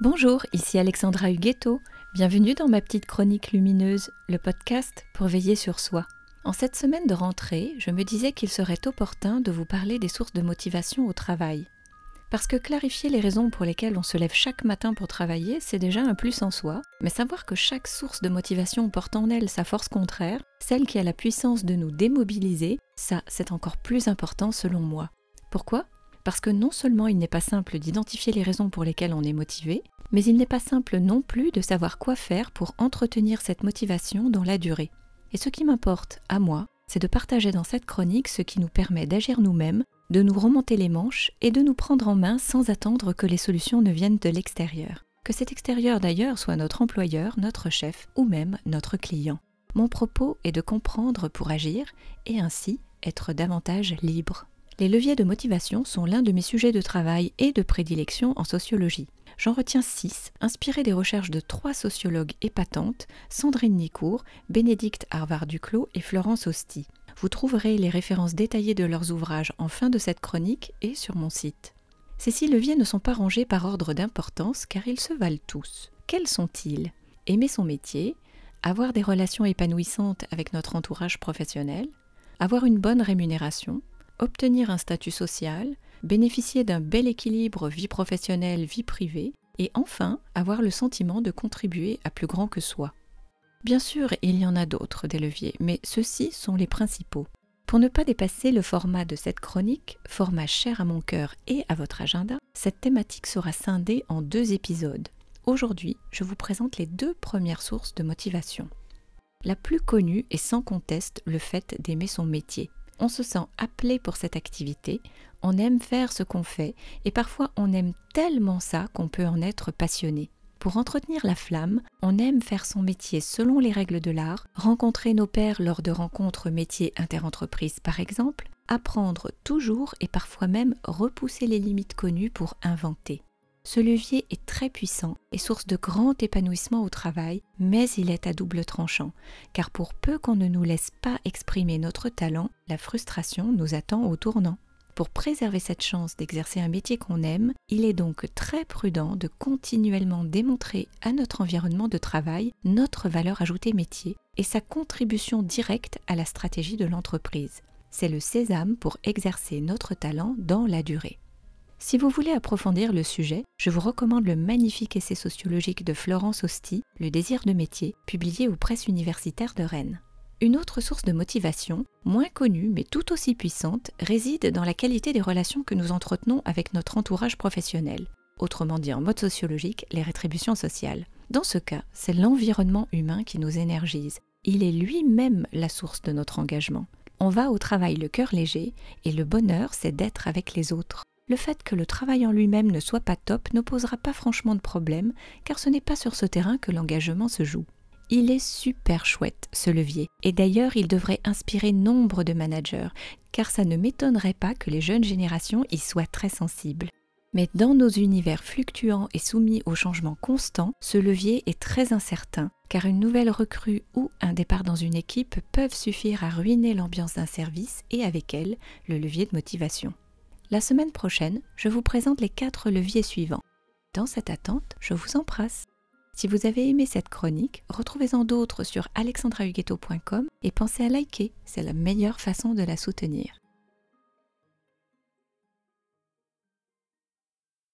Bonjour, ici Alexandra Huguetto. Bienvenue dans ma petite chronique lumineuse, le podcast pour veiller sur soi. En cette semaine de rentrée, je me disais qu'il serait opportun de vous parler des sources de motivation au travail. Parce que clarifier les raisons pour lesquelles on se lève chaque matin pour travailler, c'est déjà un plus en soi, mais savoir que chaque source de motivation porte en elle sa force contraire, celle qui a la puissance de nous démobiliser, ça, c'est encore plus important selon moi. Pourquoi? Parce que non seulement il n'est pas simple d'identifier les raisons pour lesquelles on est motivé, mais il n'est pas simple non plus de savoir quoi faire pour entretenir cette motivation dans la durée. Et ce qui m'importe, à moi, c'est de partager dans cette chronique ce qui nous permet d'agir nous-mêmes, de nous remonter les manches et de nous prendre en main sans attendre que les solutions ne viennent de l'extérieur. Que cet extérieur d'ailleurs soit notre employeur, notre chef ou même notre client. Mon propos est de comprendre pour agir et ainsi être davantage libre. Les leviers de motivation sont l'un de mes sujets de travail et de prédilection en sociologie. J'en retiens six, inspirés des recherches de trois sociologues épatantes, Sandrine Nicourt, Bénédicte Harvard-Duclos et Florence Hosty. Vous trouverez les références détaillées de leurs ouvrages en fin de cette chronique et sur mon site. Ces six leviers ne sont pas rangés par ordre d'importance car ils se valent tous. Quels sont-ils? Aimer son métier, avoir des relations épanouissantes avec notre entourage professionnel, avoir une bonne rémunération, obtenir un statut social, bénéficier d'un bel équilibre vie professionnelle, vie privée, et enfin avoir le sentiment de contribuer à plus grand que soi. Bien sûr, il y en a d'autres des leviers, mais ceux-ci sont les principaux. Pour ne pas dépasser le format de cette chronique, format cher à mon cœur et à votre agenda, cette thématique sera scindée en deux épisodes. Aujourd'hui, je vous présente les deux premières sources de motivation. La plus connue est sans conteste le fait d'aimer son métier, on se sent appelé pour cette activité, on aime faire ce qu'on fait et parfois on aime tellement ça qu'on peut en être passionné. Pour entretenir la flamme, on aime faire son métier selon les règles de l'art, rencontrer nos pairs lors de rencontres métiers interentreprises par exemple, apprendre toujours et parfois même repousser les limites connues pour inventer. Ce levier est très puissant et source de grand épanouissement au travail, mais il est à double tranchant, car pour peu qu'on ne nous laisse pas exprimer notre talent, la frustration nous attend au tournant. Pour préserver cette chance d'exercer un métier qu'on aime, il est donc très prudent de continuellement démontrer à notre environnement de travail notre valeur ajoutée métier et sa contribution directe à la stratégie de l'entreprise. C'est le sésame pour exercer notre talent dans la durée. Si vous voulez approfondir le sujet, je vous recommande le magnifique essai sociologique de Florence Hosty, Le désir de métier, publié aux presses universitaires de Rennes. Une autre source de motivation, moins connue mais tout aussi puissante, réside dans la qualité des relations que nous entretenons avec notre entourage professionnel, autrement dit en mode sociologique, les rétributions sociales. Dans ce cas, c'est l'environnement humain qui nous énergise. Il est lui-même la source de notre engagement. On va au travail le cœur léger et le bonheur, c'est d'être avec les autres le fait que le travail en lui-même ne soit pas top ne posera pas franchement de problème, car ce n'est pas sur ce terrain que l'engagement se joue. Il est super chouette, ce levier, et d'ailleurs il devrait inspirer nombre de managers, car ça ne m'étonnerait pas que les jeunes générations y soient très sensibles. Mais dans nos univers fluctuants et soumis aux changements constants, ce levier est très incertain, car une nouvelle recrue ou un départ dans une équipe peuvent suffire à ruiner l'ambiance d'un service et avec elle le levier de motivation. La semaine prochaine, je vous présente les quatre leviers suivants. Dans cette attente, je vous embrasse. Si vous avez aimé cette chronique, retrouvez-en d'autres sur alexandrahuguetto.com et pensez à liker, c'est la meilleure façon de la soutenir.